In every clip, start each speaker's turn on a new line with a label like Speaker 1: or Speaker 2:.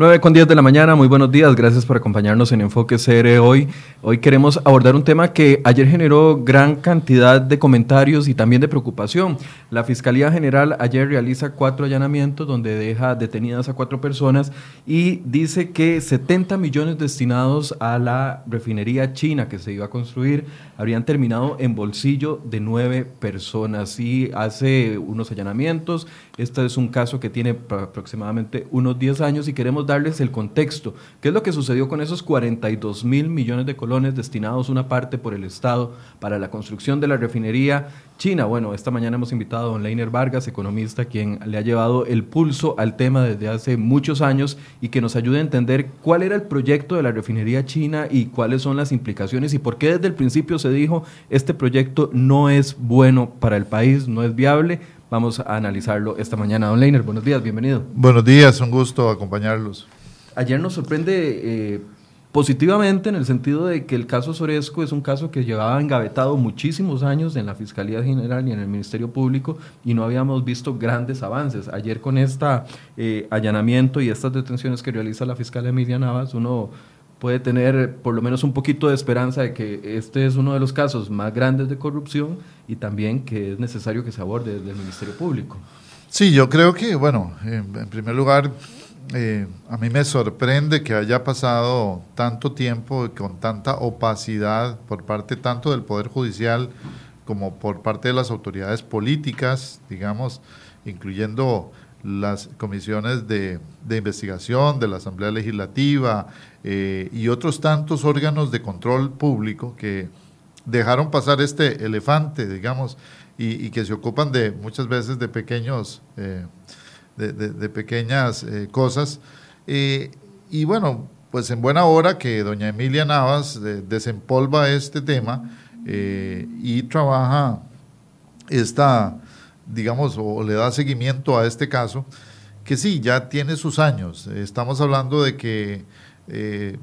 Speaker 1: 9 con 10 de la mañana, muy buenos días, gracias por acompañarnos en Enfoque CR hoy. Hoy queremos abordar un tema que ayer generó gran cantidad de comentarios y también de preocupación. La Fiscalía General ayer realiza cuatro allanamientos donde deja detenidas a cuatro personas y dice que 70 millones destinados a la refinería china que se iba a construir habrían terminado en bolsillo de nueve personas y hace unos allanamientos. Este es un caso que tiene aproximadamente unos 10 años y queremos darles el contexto. ¿Qué es lo que sucedió con esos 42 mil millones de colones destinados una parte por el Estado para la construcción de la refinería china? Bueno, esta mañana hemos invitado a don Leiner Vargas, economista, quien le ha llevado el pulso al tema desde hace muchos años y que nos ayude a entender cuál era el proyecto de la refinería china y cuáles son las implicaciones y por qué desde el principio se dijo este proyecto no es bueno para el país, no es viable Vamos a analizarlo esta mañana. Don Leiner, buenos días, bienvenido.
Speaker 2: Buenos días, un gusto acompañarlos.
Speaker 1: Ayer nos sorprende eh, positivamente en el sentido de que el caso Soresco es un caso que llevaba engavetado muchísimos años en la Fiscalía General y en el Ministerio Público y no habíamos visto grandes avances. Ayer con este allanamiento y estas detenciones que realiza la fiscal Emilia Navas, uno puede tener por lo menos un poquito de esperanza de que este es uno de los casos más grandes de corrupción y también que es necesario que se aborde desde el Ministerio Público.
Speaker 2: Sí, yo creo que, bueno, en, primer lugar, eh, a mí me sorprende que haya pasado tanto tiempo con tanta opacidad por parte tanto del Poder Judicial como por parte de las autoridades políticas, digamos, incluyendo las comisiones de, investigación de la Asamblea Legislativa eh, y otros tantos órganos de control público que dejaron pasar este elefante, digamos, y, que se ocupan de muchas veces de pequeños, eh, de, pequeñas eh, cosas. y bueno, pues en buena hora que doña Emilia Navas desempolva este tema y trabaja esta digamos, o le da seguimiento a este caso, que sí, ya tiene sus años. Estamos hablando de que eh,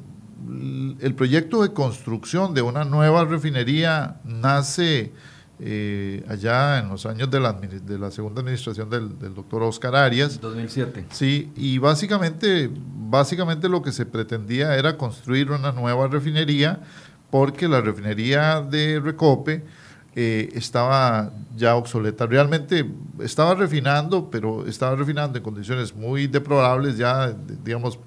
Speaker 2: el proyecto de construcción de una nueva refinería nace eh, allá en los años de la, de la segunda administración del, del, doctor Oscar Arias.
Speaker 1: 2007.
Speaker 2: Sí, y básicamente, básicamente lo que se pretendía era construir una nueva refinería porque la refinería de Recope eh, estaba ya obsoleta. Realmente estaba refinando, pero estaba refinando en condiciones muy deplorables ya, digamos,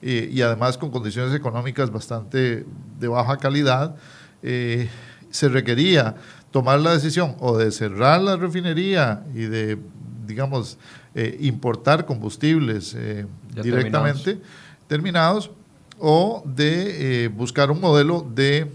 Speaker 2: eh, y además con condiciones económicas bastante de baja calidad. Eh, se requería tomar la decisión o de cerrar la refinería y de, digamos, importar combustibles directamente terminados. o de buscar un modelo de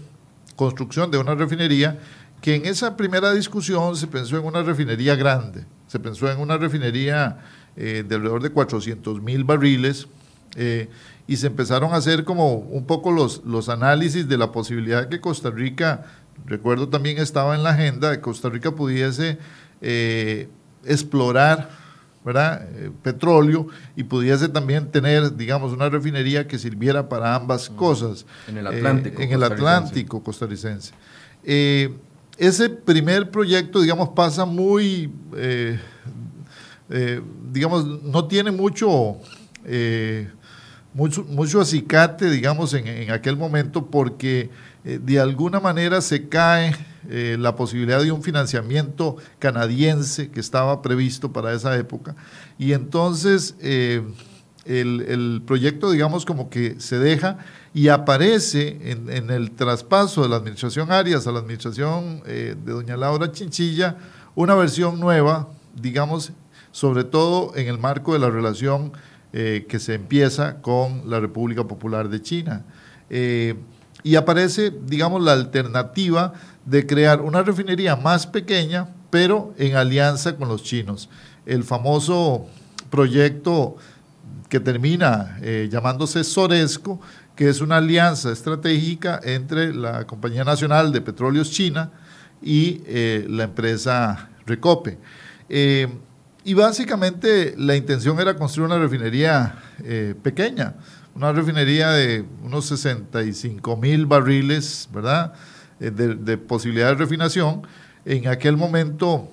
Speaker 2: construcción de una refinería que en esa primera discusión se pensó en una refinería grande, se pensó en una refinería eh, de alrededor de 400 mil barriles eh, y se empezaron a hacer como un poco los, los análisis de la posibilidad de que Costa Rica, recuerdo también estaba en la agenda, de que Costa Rica pudiese eh, explorar ¿verdad? petróleo y pudiese también tener, digamos, una refinería que sirviera para ambas cosas.
Speaker 1: En el Atlántico.
Speaker 2: en el Atlántico costarricense ese primer proyecto, digamos, pasa muy, eh, eh, digamos, no tiene mucho, eh, mucho, mucho, acicate, digamos, en, aquel momento porque de alguna manera se cae la posibilidad de un financiamiento canadiense que estaba previsto para esa época. Y entonces el, proyecto, digamos, como que se deja y aparece en, el traspaso de la administración Arias a la administración eh, de doña Laura Chinchilla una versión nueva, digamos, sobre todo en el marco de la relación eh, que se empieza con la República Popular de China. Eh, y aparece, digamos, la alternativa de crear una refinería más pequeña, pero en alianza con los chinos. El famoso proyecto que termina eh, llamándose Soresco, que es una alianza estratégica entre la Compañía Nacional de Petróleos China y eh, la empresa Recope. Eh, y básicamente la intención era construir una refinería pequeña, una refinería de unos 65 mil barriles, ¿verdad? De, de, posibilidad de refinación. En aquel momento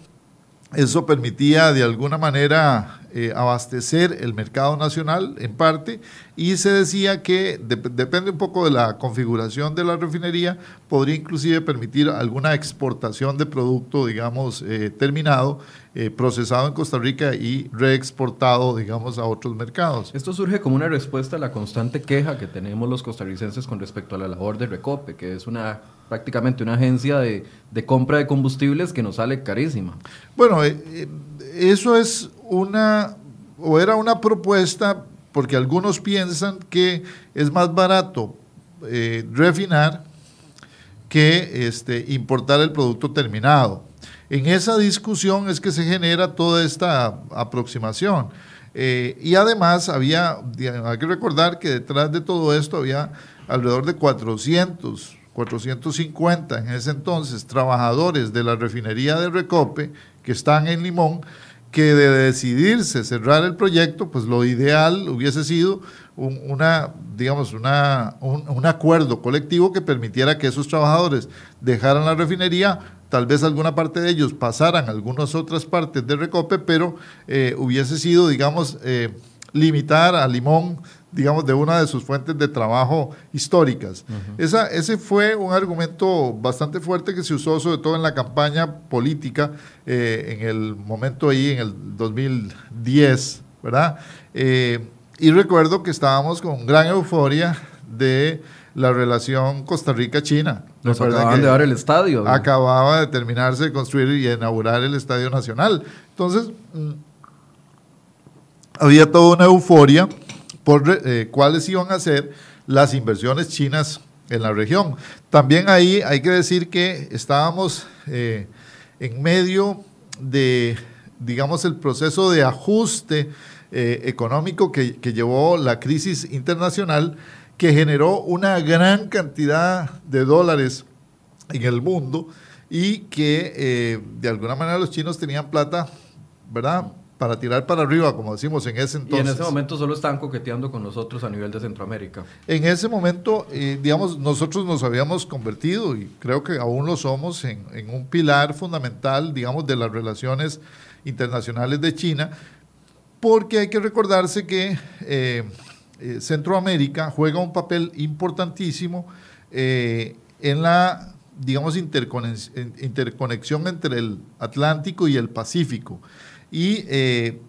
Speaker 2: eso permitía de alguna manera eh, abastecer el mercado nacional en parte y se decía que depende un poco de la configuración de la refinería, podría inclusive permitir alguna exportación de producto, digamos, eh, terminado, eh, procesado en Costa Rica y reexportado, digamos, a otros mercados.
Speaker 1: Esto surge como una respuesta a la constante queja que tenemos los costarricenses con respecto a la labor de Recope, que es una prácticamente una agencia de, compra de combustibles que nos sale carísima.
Speaker 2: Bueno, eso es una, o era una propuesta, porque algunos piensan que es más barato eh, refinar que este, importar el producto terminado. En esa discusión es que se genera toda esta aproximación. Eh, y además había, hay que recordar que detrás de todo esto había alrededor de 400, 450 en ese entonces trabajadores de la refinería de Recope que están en Limón que de decidirse cerrar el proyecto, pues lo ideal hubiese sido un, una, digamos, una, un, acuerdo colectivo que permitiera que esos trabajadores dejaran la refinería, tal vez alguna parte de ellos pasaran a algunas otras partes de Recope, pero eh, hubiese sido, digamos, eh, limitar a Limón digamos, de una de sus fuentes de trabajo históricas. Esa, ese fue un argumento bastante fuerte que se usó sobre todo en la campaña política eh, en el momento ahí, en el 2010, ¿verdad? Eh, y recuerdo que estábamos con gran euforia de la relación Costa Rica-China.
Speaker 1: Nos acababan de dar el estadio.
Speaker 2: Acababa de terminarse de construir y inaugurar el Estadio Nacional. Entonces, mm, había toda una euforia por eh, cuáles iban a ser las inversiones chinas en la región. También ahí hay que decir que estábamos eh, en medio de, digamos, el proceso de ajuste eh, económico que, llevó la crisis internacional, que generó una gran cantidad de dólares en el mundo y que de alguna manera los chinos tenían plata, ¿verdad? Para tirar para arriba, como decimos en ese entonces.
Speaker 1: Y en ese momento solo estaban coqueteando con nosotros a nivel de Centroamérica.
Speaker 2: En ese momento, eh, digamos, nosotros nos habíamos convertido, y creo que aún lo somos, en, un pilar fundamental, digamos, de las relaciones internacionales de China, porque hay que recordarse que eh, eh, Centroamérica juega un papel importantísimo en la, digamos, interconexión entre el Atlántico y el Pacífico. Y eh,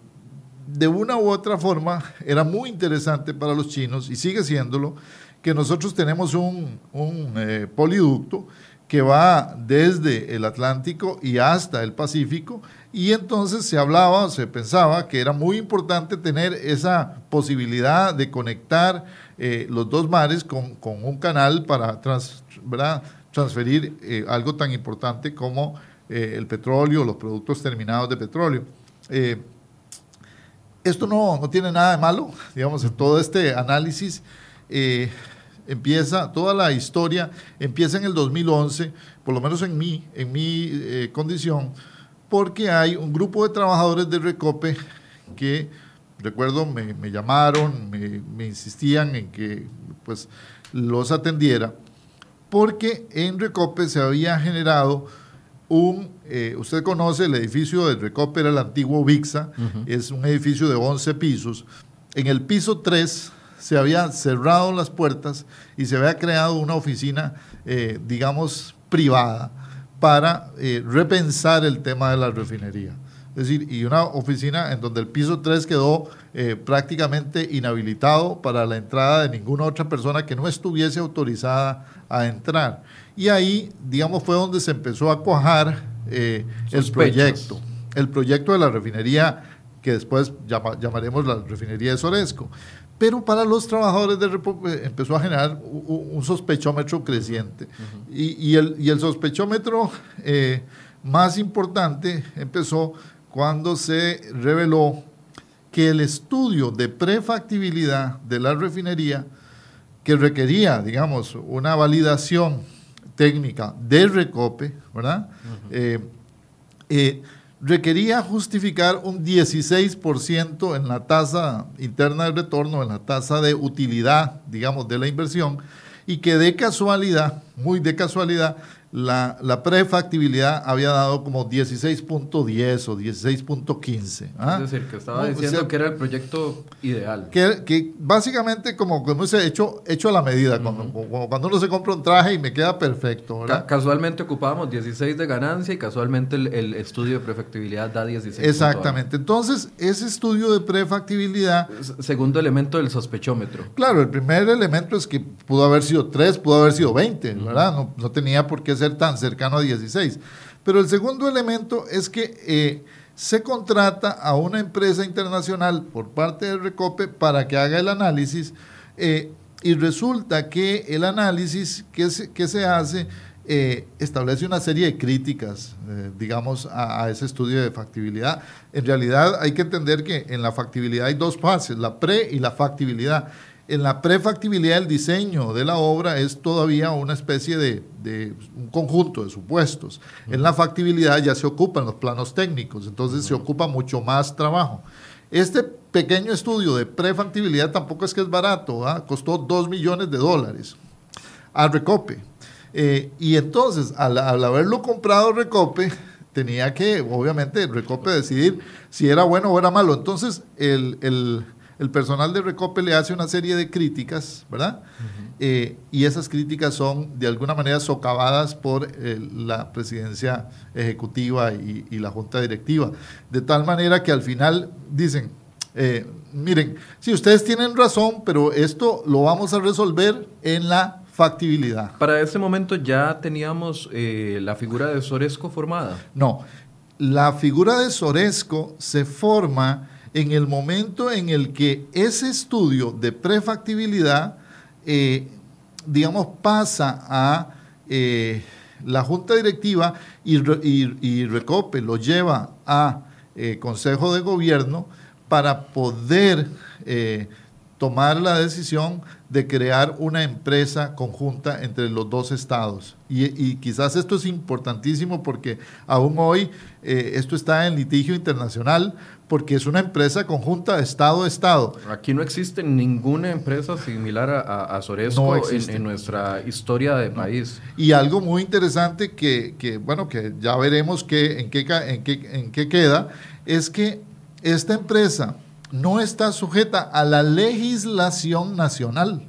Speaker 2: de una u otra forma era muy interesante para los chinos, y sigue siéndolo, que nosotros tenemos un, eh, poliducto que va desde el Atlántico y hasta el Pacífico, y entonces se hablaba, se pensaba que era muy importante tener esa posibilidad de conectar eh, los dos mares con, un canal para transferir algo tan importante como el petróleo, los productos terminados de petróleo. Eh, esto no, no, tiene nada de malo, digamos, todo este análisis. Eh, empieza, toda la historia empieza en el 2011, por lo menos en mí, en mi eh, condición, porque hay un grupo de trabajadores de Recope que, recuerdo, me, llamaron, me, me, insistían en que pues los atendiera, porque en Recope se había generado un, eh, usted conoce el edificio de Recope, era el antiguo VIXA, es un edificio de 11 pisos. En el piso 3 se habían cerrado las puertas y se había creado una oficina, eh, digamos, privada para eh, repensar el tema de la refinería. Es decir, y una oficina en donde el piso 3 quedó prácticamente inhabilitado para la entrada de ninguna otra persona que no estuviese autorizada a entrar. Y ahí, digamos, fue donde se empezó a cuajar eh, el proyecto. El proyecto de la refinería que después llamaremos la refinería de Soresco. Pero para los trabajadores de República eh, empezó a generar un, sospechómetro creciente. y, el, sospechómetro eh, más importante empezó cuando se reveló que el estudio de prefactibilidad de la refinería, que requería, digamos, una validación técnica de Recope, ¿verdad? Eh, eh, requería justificar un 16% en la tasa interna de retorno, en la tasa de utilidad, digamos, de la inversión, y que de casualidad, muy de casualidad, la, la prefactibilidad había dado como 16.10 o 16.15.
Speaker 1: ¿ah? Es decir, que estaba diciendo que era el proyecto ideal.
Speaker 2: Que, que básicamente como, como dice, hecho, hecho a la medida, como, cuando uno se compra un traje y me queda perfecto.
Speaker 1: casualmente ocupábamos 16 de ganancia y casualmente el, estudio de prefactibilidad da 16.
Speaker 2: Exactamente. Entonces, ese estudio de prefactibilidad...
Speaker 1: Segundo elemento del sospechómetro.
Speaker 2: Claro, el primer elemento es que pudo haber sido 3, pudo haber sido 20, ¿verdad? No, no tenía por qué ser tan cercano a 16. Pero el segundo elemento es que eh, se contrata a una empresa internacional por parte del Recope para que haga el análisis eh, y resulta que el análisis que se, que se hace eh, establece una serie de críticas, digamos, a, a, ese estudio de factibilidad. En realidad hay que entender que en la factibilidad hay dos fases, la pre y la factibilidad. En la prefactibilidad del diseño de la obra es todavía una especie de, un conjunto de supuestos. En la factibilidad ya se ocupan los planos técnicos, entonces se ocupa mucho más trabajo. Este pequeño estudio de prefactibilidad tampoco es que es barato, costó 2 millones de dólares al Recope. Eh, y entonces, al, haberlo comprado Recope, tenía que, obviamente, Recope decidir si era bueno o era malo. Entonces, el el personal de Recope le hace una serie de críticas, ¿verdad? Eh, y esas críticas son de alguna manera socavadas por eh, la presidencia ejecutiva y, la junta directiva. De tal manera que al final dicen, eh, miren, si ustedes tienen razón, pero esto lo vamos a resolver en la factibilidad.
Speaker 1: Para ese momento ya teníamos la figura de Soresco formada.
Speaker 2: No, la figura de Soresco se forma en el momento en el que ese estudio de prefactibilidad, eh, digamos, pasa a eh, la Junta Directiva y, Recope lo lleva a eh, Consejo de Gobierno para poder tomar la decisión de crear una empresa conjunta entre los dos estados. Y, quizás esto es importantísimo porque aún hoy esto está en litigio internacional porque es una empresa conjunta Estado-Estado.
Speaker 1: Aquí no existe ninguna empresa similar a, a Soresco en, nuestra historia de país.
Speaker 2: Y algo muy interesante que, que bueno, que ya veremos que, en, qué, en, qué, en qué queda, es que esta empresa no está sujeta a la legislación nacional.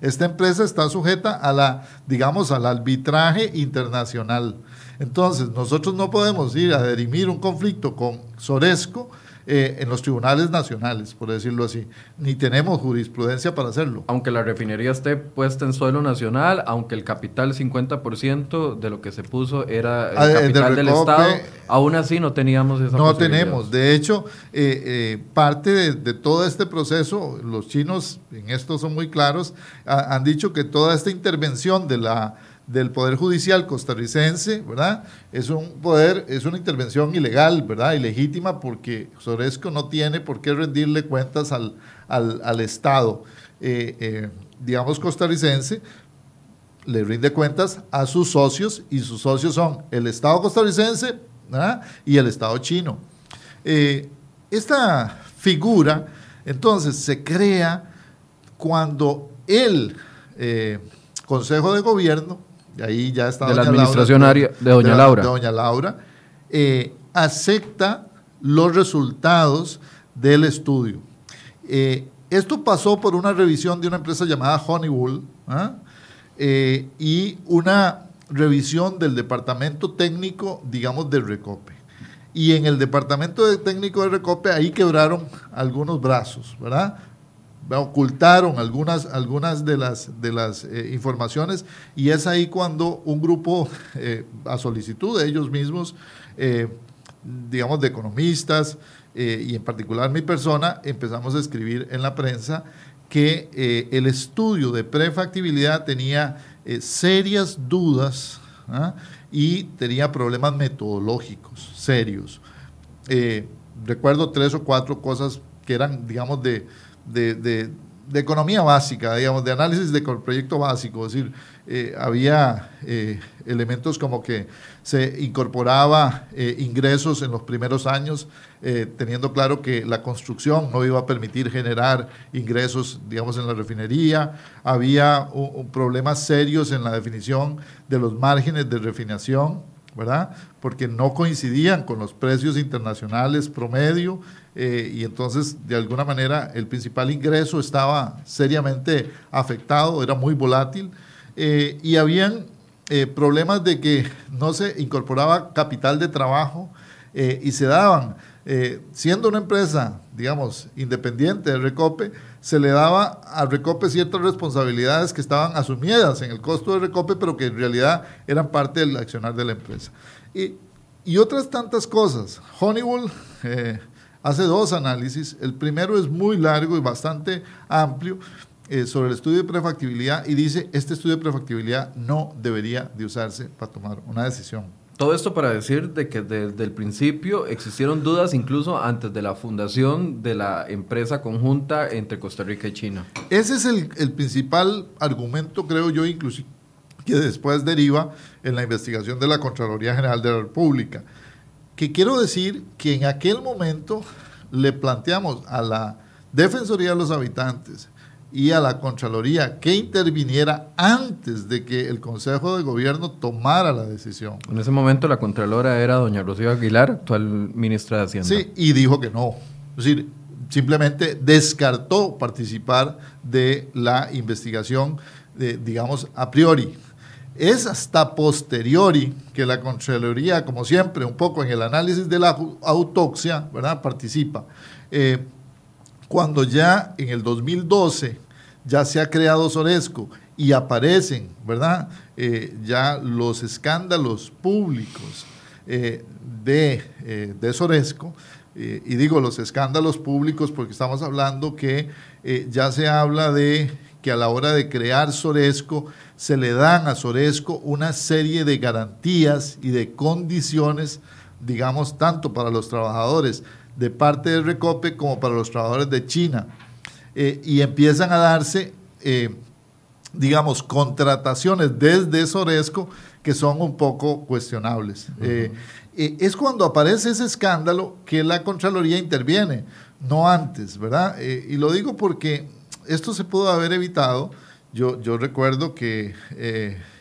Speaker 2: Esta empresa está sujeta a la, digamos, al arbitraje internacional. Entonces, nosotros no podemos ir a derimir un conflicto con Soresco eh, en los tribunales nacionales, por decirlo así, ni tenemos jurisprudencia para hacerlo.
Speaker 1: Aunque la refinería esté puesta en suelo nacional, aunque el capital 50% de lo que se puso era el ah, capital del Estado, aún así no teníamos esa
Speaker 2: No tenemos, de hecho, eh, eh, parte de, de, todo este proceso, los chinos en esto son muy claros, han dicho que toda esta intervención de la del Poder Judicial costarricense, ¿verdad? Es un poder, es una intervención ilegal, ¿verdad? Ilegítima porque Soresco no tiene por qué rendirle cuentas al, al, Estado, eh, eh, digamos, costarricense, le rinde cuentas a sus socios y sus socios son el Estado costarricense ¿verdad? y el Estado chino. Eh, esta figura, entonces, se crea cuando el Consejo de Gobierno ahí ya está
Speaker 1: de la administración de doña Laura.
Speaker 2: doña Laura, eh, acepta los resultados del estudio. Eh, esto pasó por una revisión de una empresa llamada Honeywell ¿ah? eh, y una revisión del departamento técnico, digamos, de Recope. Y en el departamento de técnico de Recope ahí quebraron algunos brazos, ¿verdad? Ocultaron algunas, algunas de las, de las eh, informaciones y es ahí cuando un grupo, eh, a solicitud de ellos mismos, eh, digamos de economistas y en particular mi persona, empezamos a escribir en la prensa que el estudio de prefactibilidad tenía serias dudas ¿ah? y tenía problemas metodológicos serios. recuerdo tres o cuatro cosas que eran, digamos, de, de, de economía básica, digamos, de análisis de proyecto básico, es decir, eh, había eh, elementos como que se incorporaba eh, ingresos en los primeros años, teniendo claro que la construcción no iba a permitir generar ingresos, digamos, en la refinería, había problemas serios en la definición de los márgenes de refinación, ¿verdad? Porque no coincidían con los precios internacionales promedio eh, y entonces de alguna manera el principal ingreso estaba seriamente afectado, era muy volátil eh, y habían eh, problemas de que no se incorporaba capital de trabajo y se daban, siendo una empresa, digamos, independiente de Recope, se le daba a Recope ciertas responsabilidades que estaban asumidas en el costo de Recope, pero que en realidad eran parte del accionar de la empresa. Y, y otras tantas cosas. Honeywell eh, hace dos análisis. El primero es muy largo y bastante amplio eh, sobre el estudio de prefactibilidad y dice, este estudio de prefactibilidad no debería de usarse para tomar una decisión.
Speaker 1: Todo esto para decir de que desde el principio existieron dudas incluso antes de la fundación de la empresa conjunta entre Costa Rica y China.
Speaker 2: Ese es el, el principal argumento, creo yo, inclusive que después deriva en la investigación de la Contraloría General de la República. Que quiero decir que en aquel momento le planteamos a la Defensoría de los Habitantes y a la Contraloría que interviniera antes de que el Consejo de Gobierno tomara la decisión.
Speaker 1: En ese momento la Contralora era doña Rocío Aguilar, actual ministra de Hacienda.
Speaker 2: Sí, y dijo que no. Es decir, simplemente descartó participar de la investigación, digamos, a priori. Es hasta posteriori que la Contraloría, como siempre, un poco en el análisis de la autopsia, ¿verdad? Participa. Eh, cuando ya en el 2012 ya se ha creado Soresco y aparecen, ¿verdad? Eh, ya los escándalos públicos eh, de, de, Soresco, y digo los escándalos públicos porque estamos hablando que ya se habla de que a la hora de crear Soresco se le dan a Soresco una serie de garantías y de condiciones, digamos, tanto para los trabajadores de parte del Recope como para los trabajadores de China. Eh, y empiezan a darse, eh, digamos, contrataciones desde Soresco que son un poco cuestionables. Eh, es cuando aparece ese escándalo que la Contraloría interviene, no antes, ¿verdad? y lo digo porque esto se pudo haber evitado. Yo, yo recuerdo que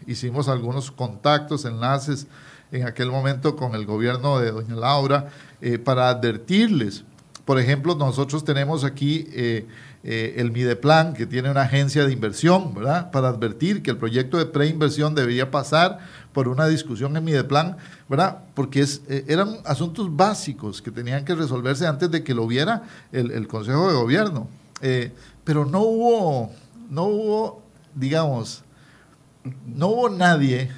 Speaker 2: hicimos algunos contactos, enlaces en aquel momento con el gobierno de doña Laura eh, para advertirles. Por ejemplo, nosotros tenemos aquí eh, el Mideplan, que tiene una agencia de inversión, ¿verdad? Para advertir que el proyecto de preinversión debería pasar por una discusión en Mideplan, ¿verdad? Porque es, eran asuntos básicos que tenían que resolverse antes de que lo viera el, Consejo de Gobierno pero no hubo, no hubo, digamos, no hubo nadie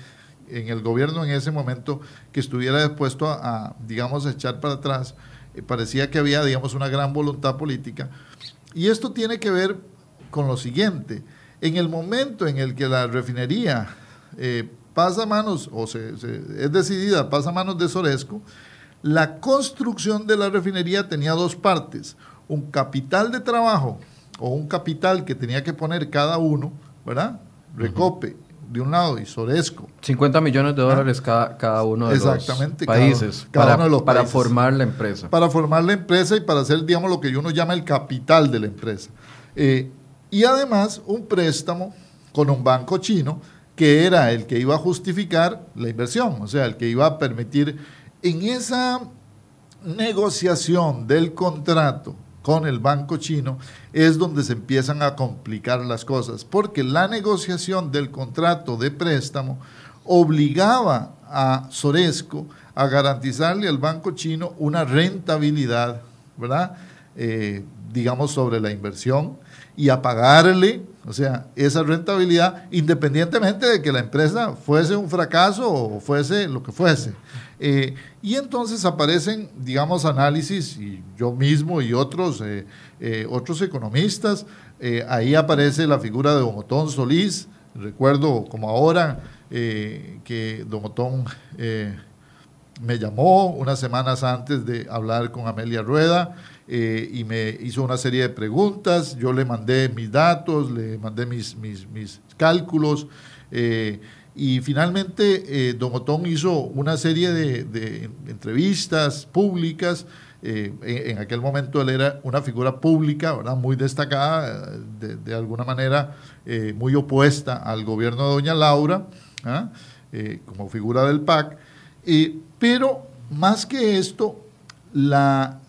Speaker 2: en el gobierno en ese momento que estuviera dispuesto a, digamos, a echar para atrás. Eh, parecía que había, digamos, una gran voluntad política. Y esto tiene que ver con lo siguiente. En el momento en el que la refinería eh, pasa a manos, o se, es decidida, pasa a manos de Soresco, la construcción de la refinería tenía dos partes. Un capital de trabajo o un capital que tenía que poner cada uno, ¿verdad? Recope de un lado y Soresco.
Speaker 1: 50 millones de dólares cada, cada uno de Exactamente, los países cada, para, uno de para formar la empresa.
Speaker 2: Para formar la empresa y para hacer, digamos, lo que uno llama el capital de la empresa. Eh, y además un préstamo con un banco chino que era el que iba a justificar la inversión, o sea, el que iba a permitir en esa negociación del contrato con el banco chino, es donde se empiezan a complicar las cosas, porque la negociación del contrato de préstamo obligaba a Soresco a garantizarle al banco chino una rentabilidad, ¿verdad? Eh, digamos, sobre la inversión y a pagarle, o sea, esa rentabilidad independientemente de que la empresa fuese un fracaso o fuese lo que fuese. Eh, y entonces aparecen, digamos, análisis, y yo mismo y otros, eh, eh, otros economistas, ahí aparece la figura de Don Otón Solís, recuerdo como ahora que Don Otón me llamó unas semanas antes de hablar con Amelia Rueda y me hizo una serie de preguntas, yo le mandé mis datos, le mandé mis, mis, mis cálculos, y finalmente eh, Don Otón hizo una serie de, entrevistas públicas, en, en, aquel momento él era una figura pública, ¿verdad? muy destacada, de, de alguna manera muy opuesta al gobierno de Doña Laura, ¿ah? como figura del PAC, pero más que esto, la,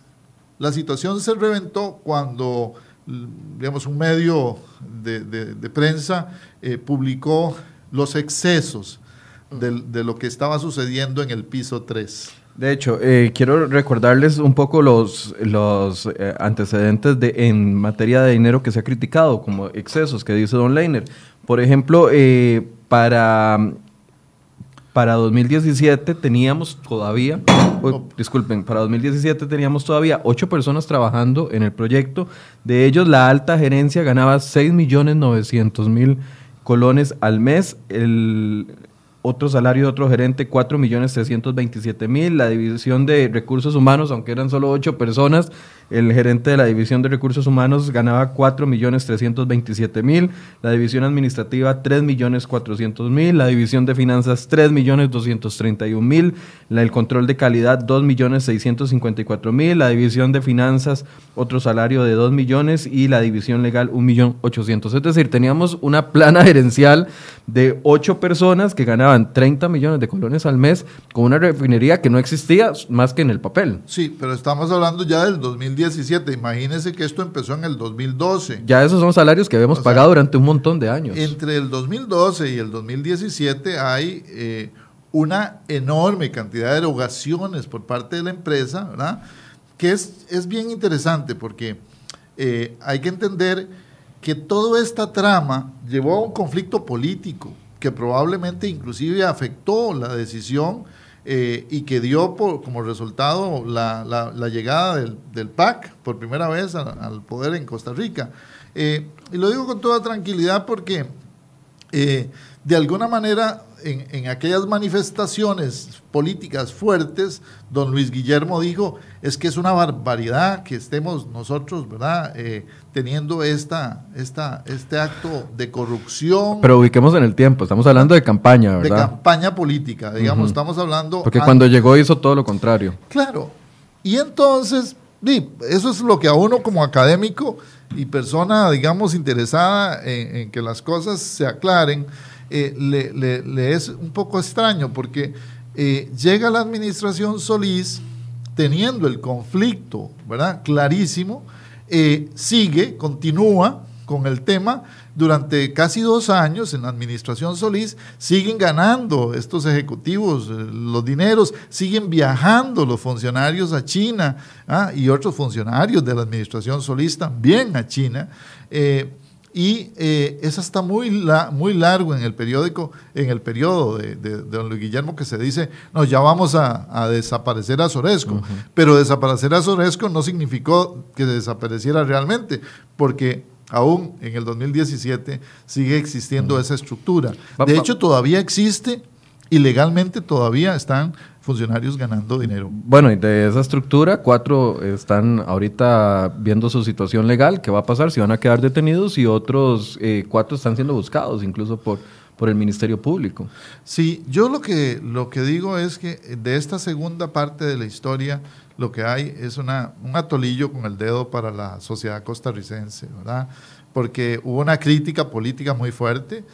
Speaker 2: la situación se reventó cuando, digamos, un medio de, prensa eh, publicó los excesos de, de, lo que estaba sucediendo en el piso 3.
Speaker 1: De hecho, eh, quiero recordarles un poco los, los eh, antecedentes de, en materia de dinero que se ha criticado como excesos que dice Don Leiner. Por ejemplo, eh, para para 2017 teníamos todavía, disculpen, para 2017 teníamos todavía ocho personas trabajando en el proyecto. De ellos, la alta gerencia ganaba 6 millones 900 mil colones al mes. El, otro salario de otro gerente, 4 millones 327 mil. La división de recursos humanos, aunque eran solo ocho personas, el gerente de la División de Recursos Humanos ganaba 4 millones 327 mil, la División Administrativa 3 millones 400 mil, la División de Finanzas 3 millones 231 mil, el Control de Calidad 2 millones 654 mil, la División de Finanzas otro salario de 2 millones y la División Legal 1 millón 800. Es decir, teníamos una plana gerencial de 8 personas que ganaban 30 millones de colones al mes con una refinería que no existía más que en el papel.
Speaker 2: Sí, pero estamos hablando ya del 2010 2017. Imagínense que esto empezó en el 2012.
Speaker 1: Ya esos son salarios que habíamos pagado durante un montón de años.
Speaker 2: Entre el 2012 y el 2017 hay eh, una enorme cantidad de erogaciones por parte de la empresa, ¿verdad? Que es, es bien interesante porque eh, hay que entender que toda esta trama llevó a un conflicto político que probablemente inclusive afectó la decisión eh, y que dio por, como resultado la, llegada del, del, PAC por primera vez al poder en Costa Rica. Eh, y lo digo con toda tranquilidad porque eh, de alguna manera en, en, aquellas manifestaciones políticas fuertes, don Luis Guillermo dijo, es que es una barbaridad que estemos nosotros, ¿verdad?, eh, teniendo esta, esta, este acto de corrupción.
Speaker 1: Pero ubiquemos en el tiempo, estamos hablando de campaña, ¿verdad?
Speaker 2: De campaña política, digamos, estamos hablando...
Speaker 1: Porque cuando llegó hizo todo lo contrario.
Speaker 2: Claro, y entonces, eso es lo que a uno como académico y persona, digamos, interesada en, en que las cosas se aclaren, eh, le, es un poco extraño porque eh, llega la administración Solís teniendo el conflicto, ¿verdad? Clarísimo, eh, sigue, continúa con el tema durante casi dos años en la administración Solís, siguen ganando estos ejecutivos los dineros, siguen viajando los funcionarios a China ¿ah? y otros funcionarios de la administración Solís también a China. Y eh, eso está muy, muy largo en el periódico, en el periodo de, don Luis Guillermo, que se dice, no, ya vamos a, desaparecer a Soresco. Pero desaparecer a Soresco no significó que desapareciera realmente, porque aún en el 2017 sigue existiendo esa estructura. De hecho, todavía existe y legalmente todavía están funcionarios ganando dinero.
Speaker 1: Bueno, y de esa estructura, cuatro están ahorita viendo su situación legal, qué va a pasar, si van a quedar detenidos y otros eh, cuatro están siendo buscados incluso por, por el Ministerio Público.
Speaker 2: Sí, yo lo que, lo que digo es que de esta segunda parte de la historia, lo que hay es una, un atolillo con el dedo para la sociedad costarricense, ¿verdad? Porque hubo una crítica política muy fuerte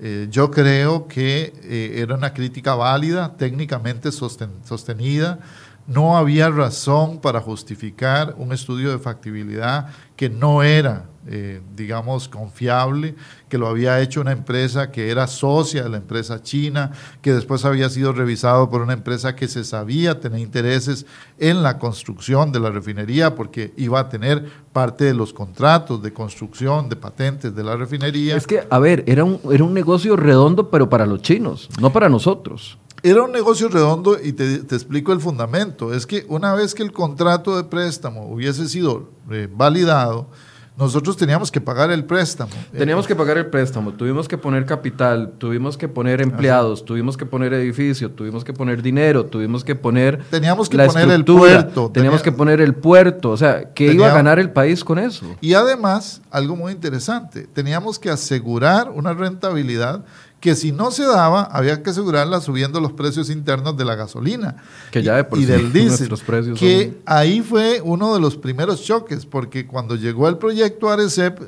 Speaker 2: eh, yo creo que eh, era una crítica válida, técnicamente sostenida. No había razón para justificar un estudio de factibilidad que no era eh, digamos, confiable, que lo había hecho una empresa que era socia de la empresa china, que después había sido revisado por una empresa que se sabía tener intereses en la construcción de la refinería, porque iba a tener parte de los contratos de construcción, de patentes de la refinería.
Speaker 1: Es que, a ver, era un, era un negocio redondo, pero para los chinos, no para nosotros.
Speaker 2: Era un negocio redondo y te, te, explico el fundamento. Es que una vez que el contrato de préstamo hubiese sido eh, validado, nosotros teníamos que pagar el préstamo.
Speaker 1: Teníamos que pagar el préstamo, tuvimos que poner capital, tuvimos que poner empleados, tuvimos que poner edificio, tuvimos que poner dinero, tuvimos que poner
Speaker 2: teníamos que poner el puerto,
Speaker 1: teníamos que poner el puerto, o sea, ¿qué iba a ganar el país con eso?
Speaker 2: Y además, algo muy interesante, teníamos que asegurar una rentabilidad que si no se daba, había que asegurarla subiendo los precios internos de la gasolina
Speaker 1: que ya de por y, del diésel. Precios
Speaker 2: que ahí fue uno de los primeros choques, porque cuando llegó el proyecto Arecep,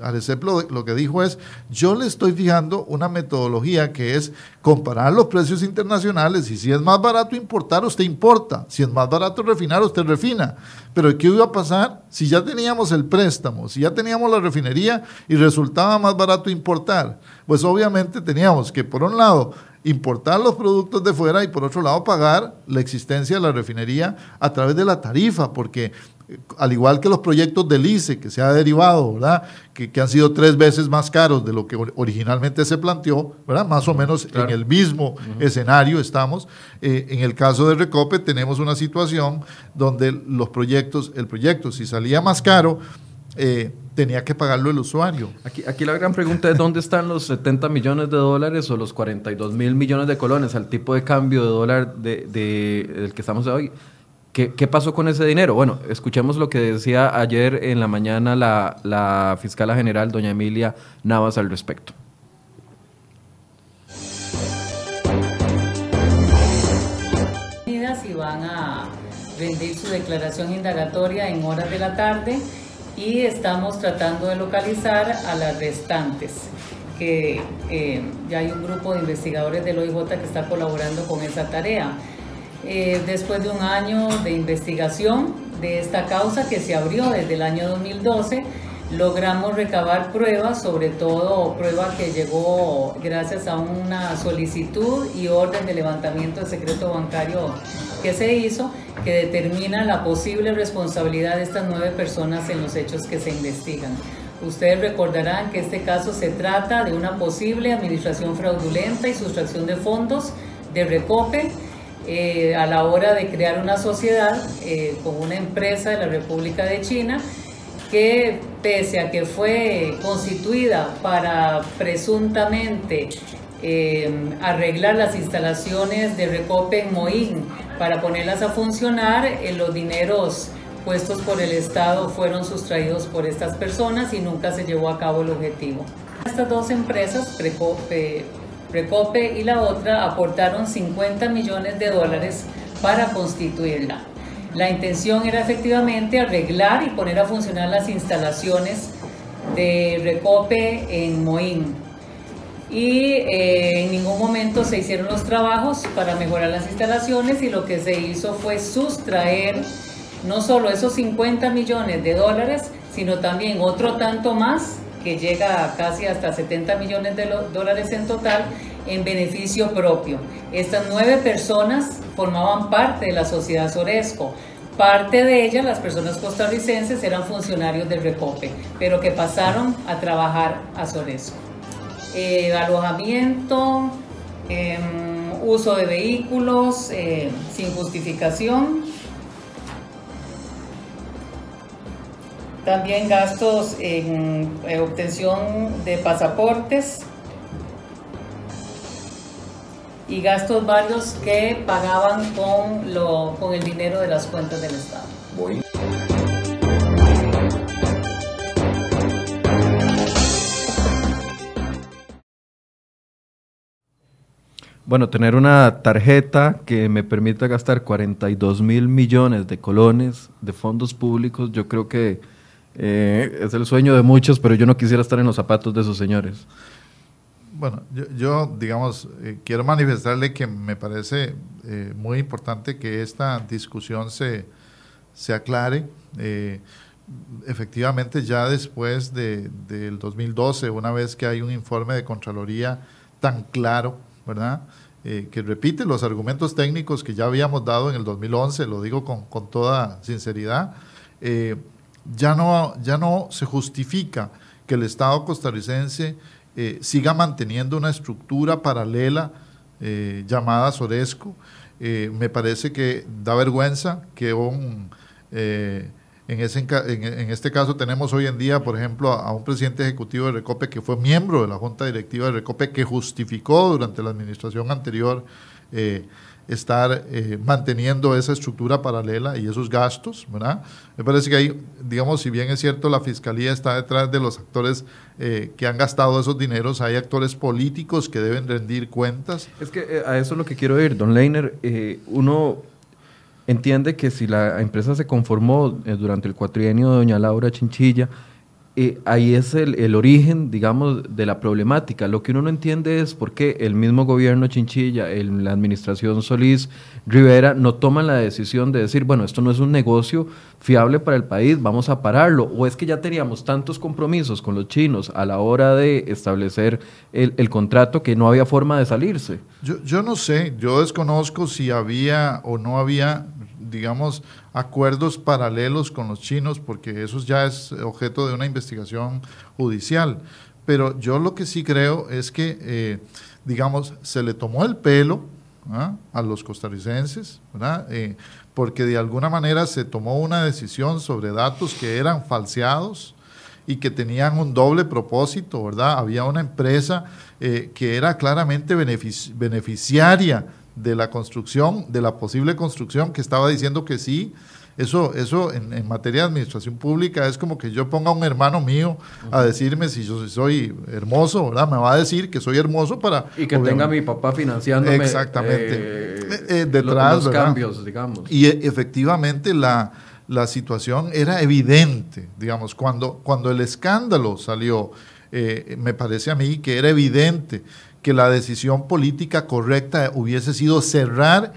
Speaker 2: Arecep lo, lo que dijo es, yo le estoy fijando una metodología que es comparar los precios internacionales y si es más barato importar, usted importa, si es más barato refinar, usted refina. Pero ¿qué iba a pasar si ya teníamos el préstamo, si ya teníamos la refinería y resultaba más barato importar? Pues obviamente teníamos que, por un lado, importar los productos de fuera y por otro lado pagar la existencia de la refinería a través de la tarifa, porque al igual que los proyectos del ICE que se ha derivado, ¿verdad? Que, han sido tres veces más caros de lo que originalmente se planteó, ¿verdad? Más o menos en el mismo escenario estamos. Eh, en el caso de Recope tenemos una situación donde los proyectos, el proyecto si salía más caro, eh, tenía que pagarlo el usuario.
Speaker 1: Aquí, aquí la gran pregunta es dónde están los 70 millones de dólares o los 42 mil millones de colones al tipo de cambio de dólar de, del que estamos hoy. ¿Qué, ¿Qué, pasó con ese dinero? Bueno, escuchemos lo que decía ayer en la mañana la, la fiscala general, doña Emilia Navas, al respecto.
Speaker 3: Y van a rendir su declaración indagatoria en horas de la tarde y estamos tratando de localizar a las restantes, que eh, ya hay un grupo de investigadores del OIJ que está colaborando con esa tarea. Eh, después de un año de investigación de esta causa que se abrió desde el año 2012, logramos recabar pruebas, sobre todo prueba que llegó gracias a una solicitud y orden de levantamiento de secreto bancario que se hizo, que determina la posible responsabilidad de estas nueve personas en los hechos que se investigan. Ustedes recordarán que este caso se trata de una posible administración fraudulenta y sustracción de fondos de Recope eh, a la hora de crear una sociedad eh, con una empresa de la República de China que pese a que fue constituida para presuntamente eh, arreglar las instalaciones de Recope en para ponerlas a funcionar, los dineros puestos por el Estado fueron sustraídos por estas personas y nunca se llevó a cabo el objetivo. Estas dos empresas, Recope, Recope y la otra, aportaron 50 millones de dólares para constituirla. La intención era efectivamente arreglar y poner a funcionar las instalaciones de Recope en Moín. Y eh, en ningún momento se hicieron los trabajos para mejorar las instalaciones y lo que se hizo fue sustraer no solo esos 50 millones de dólares, sino también otro tanto más, que llega casi hasta 70 millones de dólares en total, en beneficio propio. Estas nueve personas formaban parte de la sociedad Soresco. Parte de ellas, las personas costarricenses, eran funcionarios del Recope, pero que pasaron a trabajar a Soresco. Eh, alojamiento, em, uso de vehículos eh, sin justificación, también gastos en eh, obtención de pasaportes, y gastos varios que pagaban con, lo, con el dinero de las cuentas del Estado.
Speaker 1: Bueno, tener una tarjeta que me permita gastar 42 mil millones de colones de fondos públicos, yo creo que eh, es el sueño de muchos, pero yo no quisiera estar en los zapatos de esos señores.
Speaker 2: Bueno, yo, digamos, eh, quiero manifestarle que me parece eh, muy importante que esta discusión se, se aclare. Efectivamente, ya después de, del 2012, una vez que hay un informe de Contraloría tan claro, ¿verdad? que repite los argumentos técnicos que ya habíamos dado en el 2011, lo digo con, con toda sinceridad, ya, no, ya no se justifica que el Estado costarricense eh, siga manteniendo una estructura paralela eh, llamada Soresco. Eh, me parece que da vergüenza que en, este caso tenemos hoy en día, por ejemplo, a, un presidente ejecutivo de Recope que fue miembro de la Junta Directiva de Recope, que justificó durante la administración anterior eh, estar eh, manteniendo esa estructura paralela y esos gastos, ¿verdad? Me parece que ahí, digamos, si bien es cierto, la Fiscalía está detrás de los actores eh, que han gastado esos dineros, hay actores políticos que deben rendir cuentas.
Speaker 1: Es que a eso es lo que quiero ir, don Leiner. uno entiende que si la empresa se conformó durante el cuatrienio de doña Laura Chinchilla, ahí es el, origen, digamos, de la problemática. Lo que uno no entiende es por qué el mismo gobierno Chinchilla, el, la administración Solís Rivera, no toman la decisión de decir, bueno, esto no es un negocio fiable para el país, vamos a pararlo. O es que ya teníamos tantos compromisos con los chinos a la hora de establecer el, contrato que no había forma de salirse.
Speaker 2: Yo, yo no sé, yo desconozco si había o no había digamos, acuerdos paralelos con los chinos, porque eso ya es objeto de una investigación judicial. Pero yo lo que sí creo es que, eh, digamos, se le tomó el pelo ¿ah? a los costarricenses, eh, porque de alguna manera se tomó una decisión sobre datos que eran falseados y que tenían un doble propósito, ¿verdad? Había una empresa eh, que era claramente beneficiaria de la construcción, de la posible construcción, que estaba diciendo que sí. Eso, eso en, materia de administración pública es como que yo ponga a un hermano mío a decirme si yo soy hermoso, ¿verdad? Me va a decir que soy hermoso para...
Speaker 1: Y que tenga mi papá financiándome
Speaker 2: exactamente, eh, eh, eh, detrás,
Speaker 1: los, cambios, digamos.
Speaker 2: Y efectivamente la, la situación era evidente, digamos, cuando, cuando el escándalo salió, me parece a mí que era evidente que la decisión política correcta hubiese sido cerrar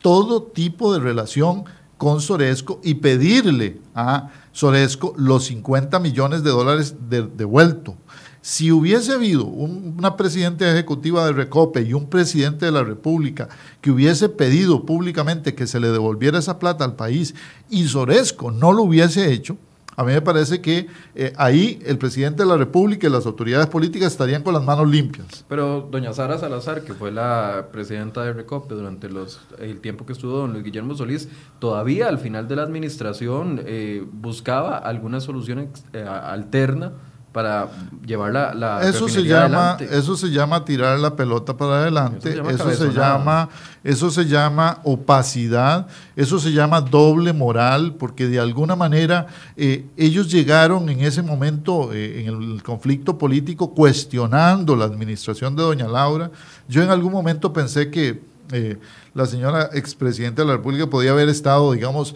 Speaker 2: todo tipo de relación con Soresco y pedirle a Soresco los 50 millones de dólares devuelto. Si hubiese habido una presidenta ejecutiva de Recope y un presidente de la República que hubiese pedido públicamente que se le devolviera esa plata al país y Soresco no lo hubiese hecho, a mí me parece que eh, ahí el presidente de la República y las autoridades políticas estarían con las manos limpias.
Speaker 1: Pero doña Sara Salazar, que fue la presidenta de Recope durante los, el tiempo que estuvo don Luis Guillermo Solís, todavía al final de la administración eh, buscaba alguna solución eh, alterna para llevar la, la
Speaker 2: eso se llama eso se llama tirar la pelota para adelante. Eso, se llama, eso se llama opacidad eso se llama doble moral porque de alguna manera eh, ellos llegaron en ese momento eh, en el conflicto político cuestionando la administración de doña Laura. Yo en algún momento pensé que eh, la señora expresidenta de la República podía haber estado digamos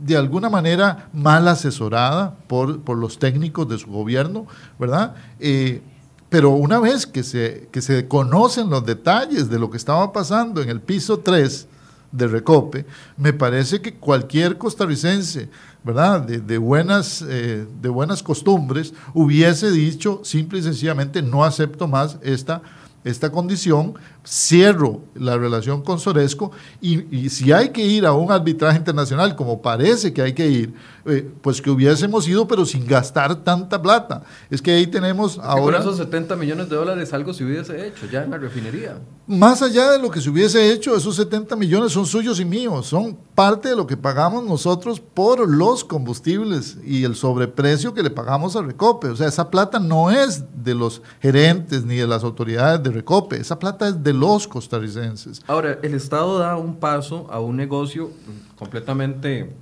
Speaker 2: de alguna manera mal asesorada por, por los técnicos de su gobierno, ¿verdad? Eh, pero una vez que se, que se conocen los detalles de lo que estaba pasando en el piso 3 de Recope, me parece que cualquier costarricense, ¿verdad? De, buenas, eh, de buenas costumbres, hubiese dicho simple y sencillamente no acepto más esta esta condición, cierro la relación con Soresco y, si hay que ir a un arbitraje internacional, como parece que hay que ir, eh, pues que hubiésemos ido, pero sin gastar tanta plata. Es que ahí tenemos ahora...
Speaker 1: esos 70 millones de dólares algo se hubiese hecho ya en la refinería.
Speaker 2: Más allá de lo que se hubiese hecho, esos 70 millones son suyos y míos, son parte de lo que pagamos nosotros por los combustibles y el sobreprecio que le pagamos a Recope. O sea, esa plata no es de los gerentes ni de las autoridades de Recope, esa plata es de los costarricenses.
Speaker 1: Ahora, el Estado da un paso a un negocio completamente,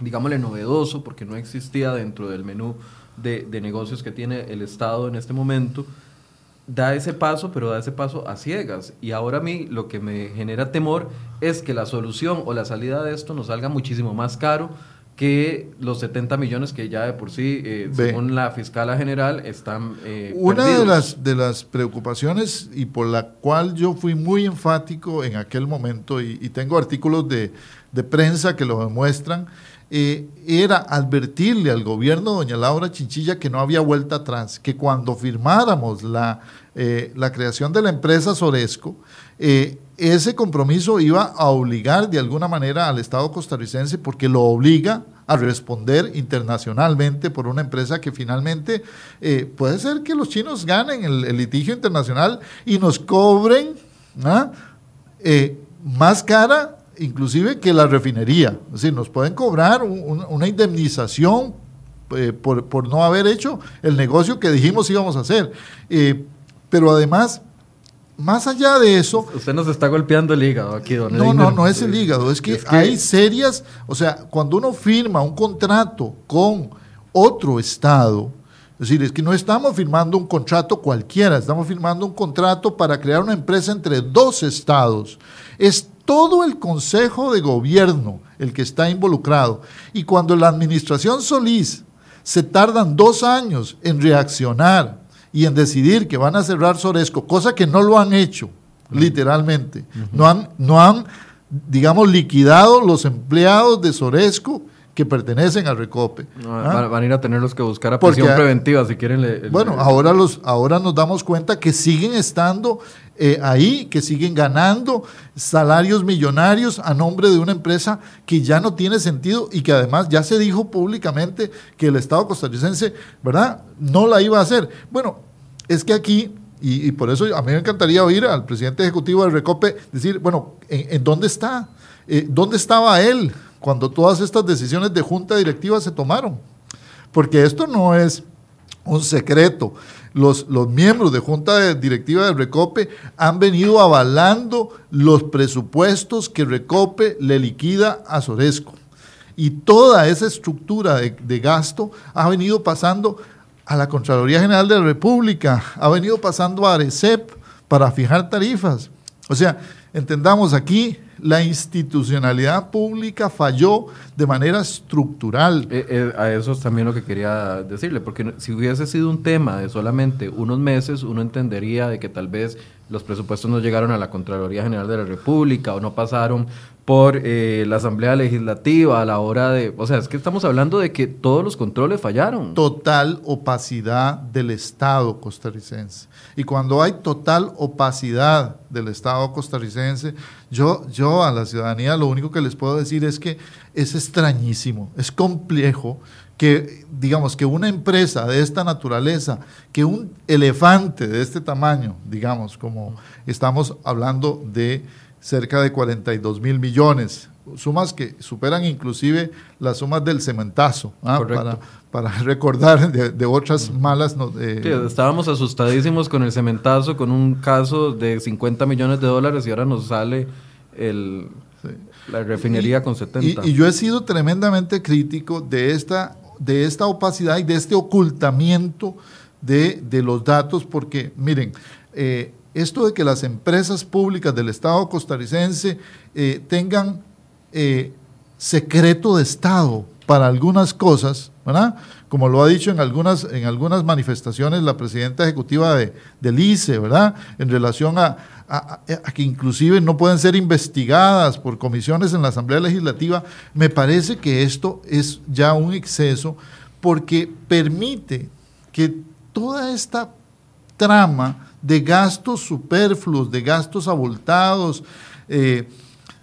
Speaker 1: digámosle, novedoso, porque no existía dentro del menú de, negocios que tiene el Estado en este momento. Da ese paso, pero da ese paso a ciegas. Y ahora a mí lo que me genera temor es que la solución o la salida de esto nos salga muchísimo más caro que los 70 millones que ya de por sí, eh, según la fiscala general, están...
Speaker 2: Eh, Una de las, de las preocupaciones y por la cual yo fui muy enfático en aquel momento, y, tengo artículos de, de, prensa que lo demuestran, eh, era advertirle al gobierno de doña Laura Chinchilla que no había vuelta atrás, que cuando firmáramos la, la creación de la empresa Soresco, ese compromiso iba a obligar de alguna manera al Estado costarricense porque lo obliga a responder internacionalmente por una empresa que finalmente eh, puede ser que los chinos ganen el, litigio internacional y nos cobren ¿ah? eh, más cara inclusive que la refinería. Es decir, nos pueden cobrar una indemnización eh, por, no haber hecho el negocio que dijimos íbamos a hacer. Pero además, más allá de eso...
Speaker 1: Usted nos está golpeando el hígado aquí, don
Speaker 2: No, no, no es el hígado, es que, hay serias, o sea, cuando uno firma un contrato con otro Estado, es decir, es que no estamos firmando un contrato cualquiera, estamos firmando un contrato para crear una empresa entre dos estados. Es todo el Consejo de Gobierno el que está involucrado. Y cuando la administración Solís se tardan dos años en reaccionar y en decidir que van a cerrar Soresco, cosa que no lo han hecho, literalmente. no, han, no han, digamos, liquidado los empleados de Soresco que pertenecen al Recope.
Speaker 1: ¿Ah? Van a ir a tenerlos que buscar a prisión preventiva si quieren.
Speaker 2: bueno, ahora, los, ahora nos damos cuenta que siguen estando eh, ahí, que siguen ganando salarios millonarios a nombre de una empresa que ya no tiene sentido y que además ya se dijo públicamente que el Estado costarricense, ¿verdad?, no la iba a hacer. Bueno, es que aquí y, por eso a mí me encantaría oír al presidente ejecutivo del Recope decir, bueno, ¿en, dónde está? Eh, ¿Dónde estaba él? cuando todas estas decisiones de junta directiva se tomaron. Porque esto no es un secreto. Los, los, miembros de junta directiva de Recope han venido avalando los presupuestos que Recope le liquida a Soresco. Y toda esa estructura de gasto ha venido pasando a la Contraloría General de la República, ha venido pasando a ARECEP para fijar tarifas. O sea, entendamos aquí, la institucionalidad pública falló de manera estructural.
Speaker 1: Eh, eh, a eso es también lo que quería decirle, porque si hubiese sido un tema de solamente unos meses, uno entendería de que tal vez los presupuestos no llegaron a la Contraloría General de la República o no pasaron por eh, la Asamblea Legislativa a la hora de... O sea, es que estamos hablando de que todos los controles fallaron.
Speaker 2: Total opacidad del Estado costarricense. Y cuando hay total opacidad del Estado costarricense, yo, yo a la ciudadanía lo único que les puedo decir es que es extrañísimo, es complejo que, digamos, que una empresa de esta naturaleza, que un elefante de este tamaño, digamos, como estamos hablando de cerca de 42 mil millones, sumas que superan inclusive las sumas del cementazo, ¿ah? para, para, recordar de, otras malas...
Speaker 1: estábamos asustadísimos con el cementazo, con un caso de 50 millones de dólares y ahora nos sale el, la refinería con 70.
Speaker 2: Y, yo he sido tremendamente crítico de esta, de esta opacidad y de este ocultamiento de, de los datos, porque miren, eh, esto de que las empresas públicas del Estado costarricense eh, tengan eh, secreto de Estado para algunas cosas, ¿verdad? Como lo ha dicho en algunas, en algunas manifestaciones la presidenta ejecutiva de, del ICE, ¿verdad? En relación a, a, que inclusive no pueden ser investigadas por comisiones en la Asamblea Legislativa, me parece que esto es ya un exceso porque permite que toda esta trama de gastos superfluos, de gastos abultados, eh,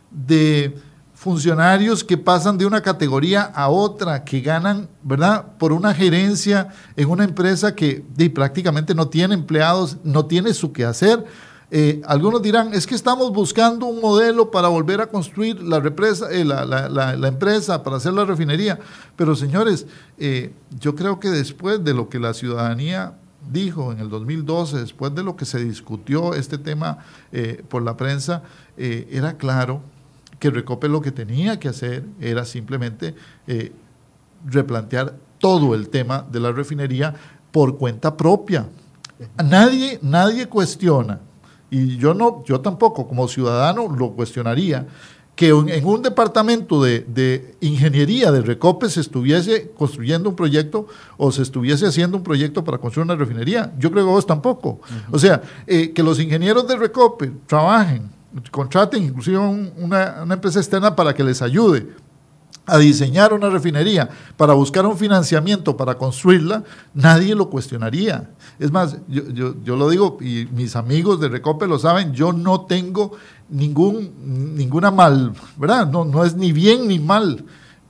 Speaker 2: de funcionarios que pasan de una categoría a otra, que ganan, ¿verdad?, por una gerencia en una empresa que prácticamente no tiene empleados, no tiene su quehacer. Eh, algunos dirán, es que estamos buscando un modelo para volver a construir la, represa, eh, la, empresa, para hacer la refinería. Pero señores, yo creo que después de lo que la ciudadanía dijo en el 2012, después de lo que se discutió este tema eh, por la prensa, eh, era claro que Recope lo que tenía que hacer era simplemente eh, replantear todo el tema de la refinería por cuenta propia. Nadie, nadie cuestiona, y yo no, yo tampoco como ciudadano lo cuestionaría, que en un departamento de, ingeniería de Recope se estuviese construyendo un proyecto o se estuviese haciendo un proyecto para construir una refinería. Yo creo que vos tampoco. O sea, eh, que los ingenieros de Recope trabajen, contraten inclusive una, una empresa externa para que les ayude a diseñar una refinería para buscar un financiamiento para construirla, nadie lo cuestionaría. Es más, yo, yo, yo, lo digo y mis amigos de Recope lo saben, yo no tengo ningún, ninguna mal, ¿verdad? No, no es ni bien ni mal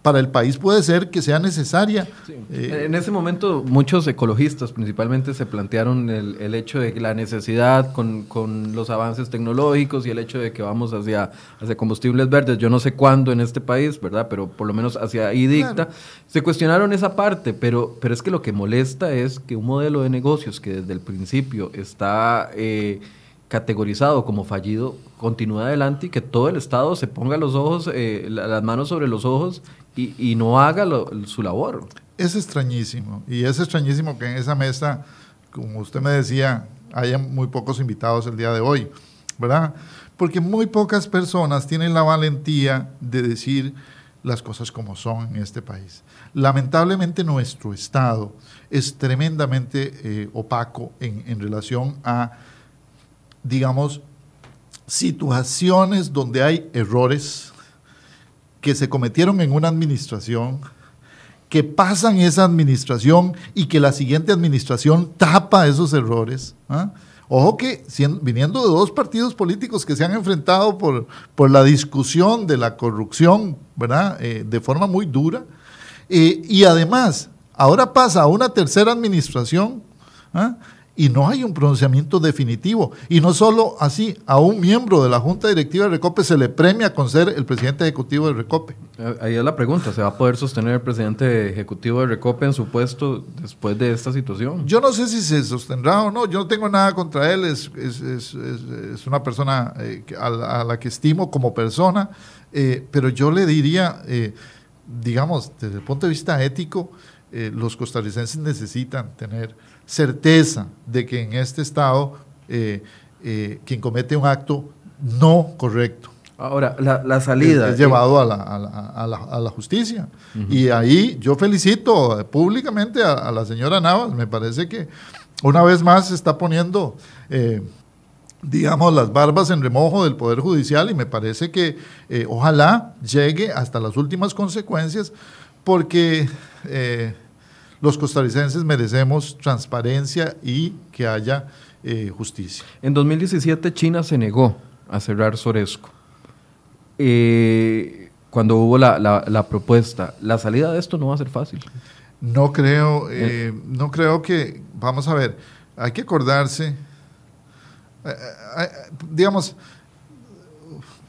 Speaker 2: para el país puede ser que sea necesaria.
Speaker 1: Eh, en ese momento muchos ecologistas principalmente se plantearon el, el hecho de la necesidad con, con, los avances tecnológicos y el hecho de que vamos hacia, hacia combustibles verdes, yo no sé cuándo en este país, ¿verdad? Pero por lo menos hacia ahí dicta. Se cuestionaron esa parte, pero, pero es que lo que molesta es que un modelo de negocios que desde el principio está... Eh, categorizado como fallido continúe adelante y que todo el Estado se ponga los ojos, eh, las manos sobre los ojos y, no haga su labor.
Speaker 2: Es extrañísimo y es extrañísimo que en esa mesa, como usted me decía, haya muy pocos invitados el día de hoy, ¿verdad? Porque muy pocas personas tienen la valentía de decir las cosas como son en este país. Lamentablemente nuestro Estado es tremendamente eh, opaco en, en relación a digamos, situaciones donde hay errores que se cometieron en una administración, que pasan esa administración y que la siguiente administración tapa esos errores. ¿ah? Ojo que viniendo de dos partidos políticos que se han enfrentado por, por la discusión de la corrupción, ¿verdad? Eh, de forma muy dura. Eh, y además, ahora pasa a una tercera administración ¿ah? Y no hay un pronunciamiento definitivo. Y no solo así, a un miembro de la Junta Directiva de Recope se le premia con ser el presidente ejecutivo de Recope.
Speaker 1: Eh, ahí es la pregunta, ¿se va a poder sostener el presidente ejecutivo de Recope en su puesto después de esta situación?
Speaker 2: Yo no sé si se sostendrá o no, yo no tengo nada contra él, es, es, es, es una persona eh, a, la, que estimo como persona, eh, pero yo le diría, digamos, desde el punto de vista ético, los costarricenses necesitan tener certeza de que en este Estado eh, eh, quien comete un acto no correcto.
Speaker 1: Ahora, la, salida.
Speaker 2: Es, llevado a la, a, la, a, la, justicia. Y ahí yo felicito públicamente a, la señora Navas. Me parece que una vez más se está poniendo, eh, digamos, las barbas en remojo del Poder Judicial y me parece que ojalá llegue hasta las últimas consecuencias porque los costarricenses merecemos transparencia y que haya eh, justicia.
Speaker 1: En 2017 China se negó a cerrar Soresco. Eh, cuando hubo la, propuesta, la salida de esto no va a ser fácil.
Speaker 2: No creo, eh, no creo que, vamos a ver, hay que acordarse, digamos,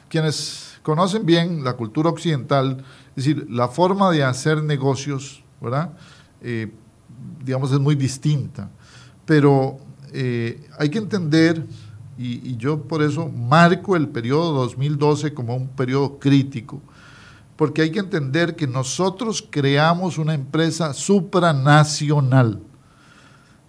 Speaker 2: quienes conocen bien la cultura occidental, es decir, la forma de hacer negocios, ¿verdad? Eh, digamos, es muy distinta. Pero eh, hay que entender, y, yo por eso marco el periodo 2012 como un periodo crítico, porque hay que entender que nosotros creamos una empresa supranacional,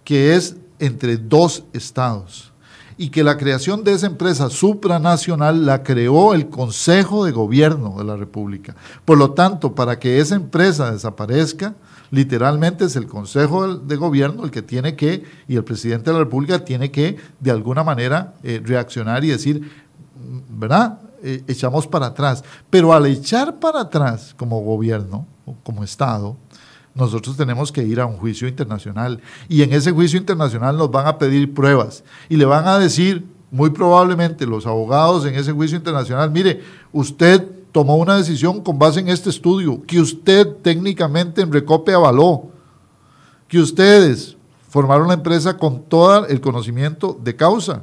Speaker 2: que es entre dos estados, y que la creación de esa empresa supranacional la creó el Consejo de Gobierno de la República. Por lo tanto, para que esa empresa desaparezca, literalmente es el Consejo de Gobierno el que tiene que, y el presidente de la República tiene que, de alguna manera, eh, reaccionar y decir, mm, ¿verdad? Eh, echamos para atrás. Pero al echar para atrás como gobierno, como Estado, nosotros tenemos que ir a un juicio internacional. Y en ese juicio internacional nos van a pedir pruebas y le van a decir, muy probablemente los abogados en ese juicio internacional, mire, usted tomó una decisión con base en este estudio que usted técnicamente en Recope avaló, que ustedes formaron la empresa con todo el conocimiento de causa.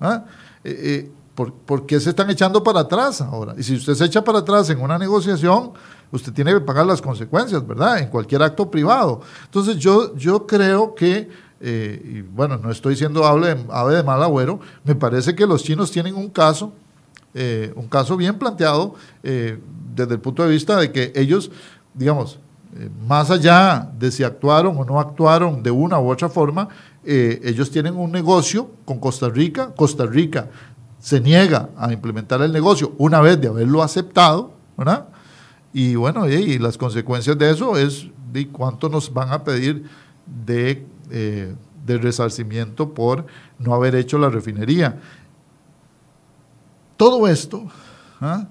Speaker 2: ¿ah? Eh, eh, ¿por, qué se están echando para atrás ahora? Y si usted se echa para atrás en una negociación, usted tiene que pagar las consecuencias, ¿verdad? En cualquier acto privado. Entonces yo, yo creo que, eh, y bueno, no estoy diciendo ave de mal agüero, me parece que los chinos tienen un caso eh, un caso bien planteado eh, desde el punto de vista de que ellos, digamos, eh, más allá de si actuaron o no actuaron de una u otra forma, ellos tienen un negocio con Costa Rica, Costa Rica se niega a implementar el negocio una vez de haberlo aceptado, ¿verdad? Y bueno, y, las consecuencias de eso es de cuánto nos van a pedir de, de resarcimiento por no haber hecho la refinería. Todo esto, ¿ah?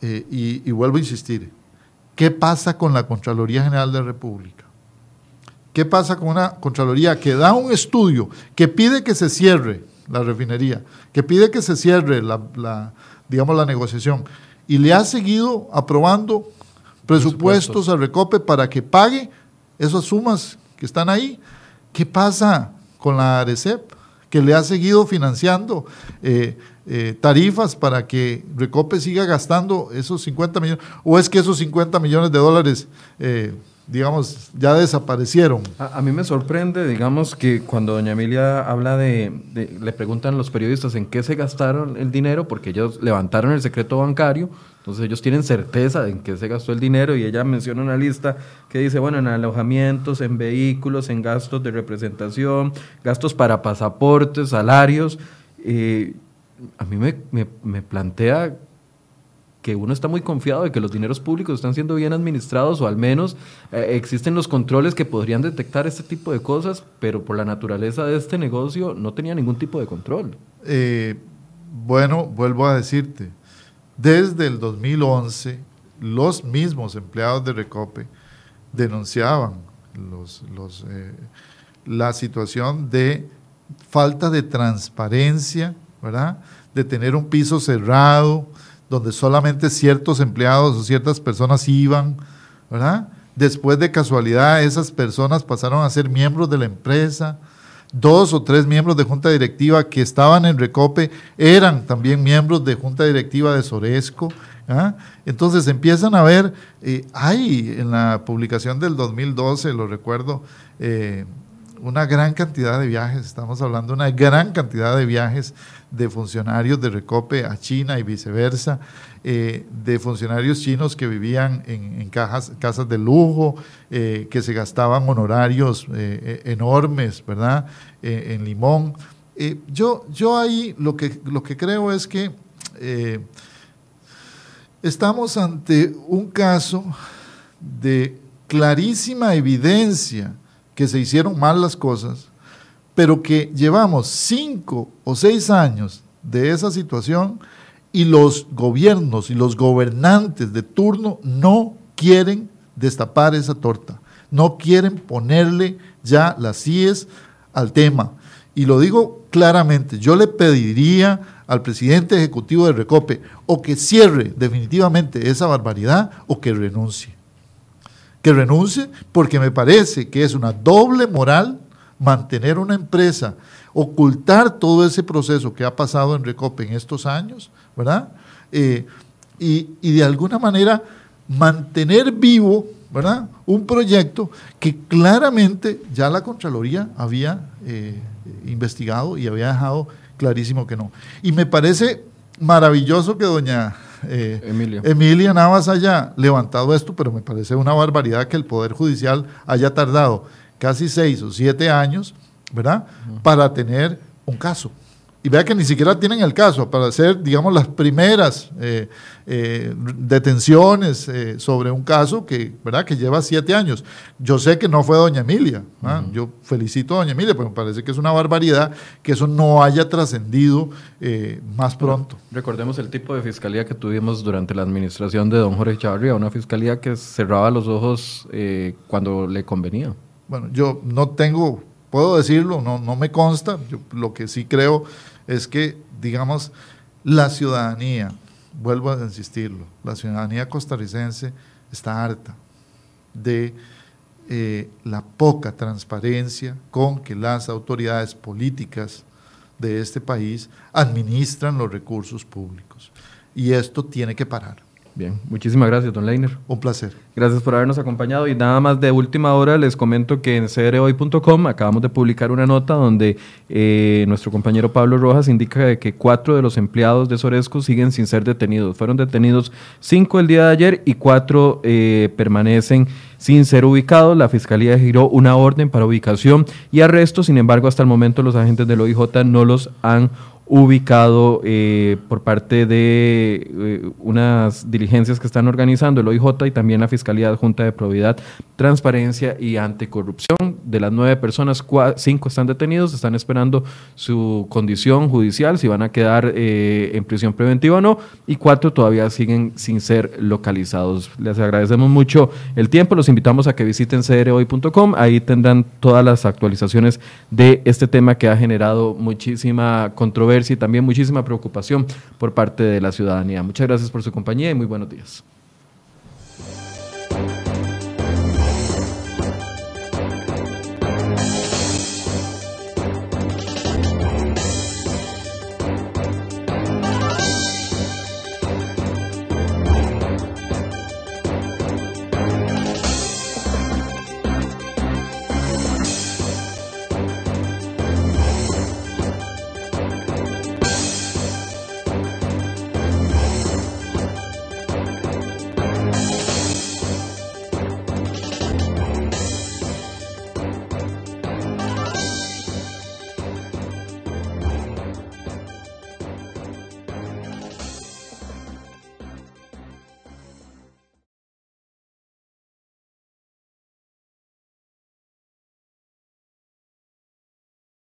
Speaker 2: eh, y, vuelvo a insistir, ¿qué pasa con la Contraloría General de la República? ¿Qué pasa con una Contraloría que da un estudio, que pide que se cierre la refinería, que pide que se cierre la, digamos, la negociación, y le ha seguido aprobando presupuestos al Recope para que pague esas sumas que están ahí. ¿Qué pasa con la ARECEP? Que le ha seguido financiando eh, eh, tarifas para que Recope siga gastando esos 50 millones. ¿O es que esos 50 millones de dólares... Eh, digamos, ya desaparecieron.
Speaker 1: A, mí me sorprende, digamos, que cuando doña Emilia habla de, le preguntan los periodistas en qué se gastaron el dinero, porque ellos levantaron el secreto bancario, entonces ellos tienen certeza en qué se gastó el dinero y ella menciona una lista que dice, bueno, en alojamientos, en vehículos, en gastos de representación, gastos para pasaportes, salarios. Eh, a mí me, me, plantea que uno está muy confiado de que los dineros públicos están siendo bien administrados o al menos eh, existen los controles que podrían detectar este tipo de cosas, pero por la naturaleza de este negocio no tenía ningún tipo de control.
Speaker 2: Eh, bueno, vuelvo a decirte, desde el 2011 los mismos empleados de Recope denunciaban eh, la situación de falta de transparencia, De tener un piso cerrado, donde solamente ciertos empleados o ciertas personas iban. Después de casualidad esas personas pasaron a ser miembros de la empresa, dos o tres miembros de junta directiva que estaban en Recope eran también miembros de junta directiva de Soresco. ¿ah? Entonces empiezan a ver, eh, hay en la publicación del 2012, lo recuerdo, eh, una gran cantidad de viajes, estamos hablando de una gran cantidad de viajes de funcionarios de Recope a China y viceversa, eh, de funcionarios chinos que vivían en, cajas, casas de lujo, eh, que se gastaban honorarios eh, enormes, ¿verdad? en Limón. yo, yo ahí lo que, lo que creo es que estamos ante un caso de clarísima evidencia que se hicieron mal las cosas, pero que llevamos cinco o seis años de esa situación y los gobiernos y los gobernantes de turno no quieren destapar esa torta, no quieren ponerle ya las IES al tema. Y lo digo claramente, yo le pediría al presidente ejecutivo de Recope o que cierre definitivamente esa barbaridad o que renuncie que renuncie, porque me parece que es una doble moral mantener una empresa, ocultar todo ese proceso que ha pasado en Recope en estos años, ¿verdad? Eh, y, de alguna manera mantener vivo, ¿verdad? Un proyecto que claramente ya la Contraloría había eh, investigado y había dejado clarísimo que no. Y me parece maravilloso que doña eh, Emilia. Emilia Navas haya levantado esto, pero me parece una barbaridad que el Poder Judicial haya tardado casi seis o siete años, ¿verdad? Para tener un caso y vea que ni siquiera tienen el caso para hacer, digamos, las primeras eh, eh, detenciones eh, sobre un caso que, ¿verdad? que lleva siete años. Yo sé que no fue doña Emilia, ¿ah? yo felicito a doña Emilia, pero me parece que es una barbaridad que eso no haya trascendido más pronto.
Speaker 1: recordemos el tipo de fiscalía que tuvimos durante la administración de don Jorge Chavarría, una fiscalía que cerraba los ojos cuando le convenía.
Speaker 2: Bueno, yo no tengo puedo decirlo, no, no me consta, yo lo que sí creo es que, digamos, la ciudadanía, vuelvo a insistirlo, la ciudadanía costarricense está harta de eh, la poca transparencia con que las autoridades políticas de este país administran los recursos públicos. Y esto tiene que parar.
Speaker 1: Bien, muchísimas gracias, don Leiner.
Speaker 2: Un placer.
Speaker 1: Gracias por habernos acompañado y nada más de última hora les comento que en crhoy.com acabamos de publicar una nota donde eh, nuestro compañero Pablo Rojas indica que cuatro de los empleados de Soresco siguen sin ser detenidos. Fueron detenidos cinco el día de ayer y cuatro eh, permanecen sin ser ubicados. La Fiscalía giró una orden para ubicación y arresto, sin embargo hasta el momento los agentes del OIJ no los han ubicado eh, por parte de eh, unas diligencias que están organizando el OIJ y también la Fiscalía Adjunta de Probidad, Transparencia y Anticorrupción. De las nueve personas, cinco están detenidos, están esperando su condición judicial, si van a quedar eh, en prisión preventiva o no, y cuatro todavía siguen sin ser localizados. Les agradecemos mucho el tiempo, los invitamos a que visiten crhoy.com, ahí tendrán todas las actualizaciones de este tema que ha generado muchísima y también muchísima preocupación por parte de la ciudadanía. Muchas gracias por su compañía y muy buenos días.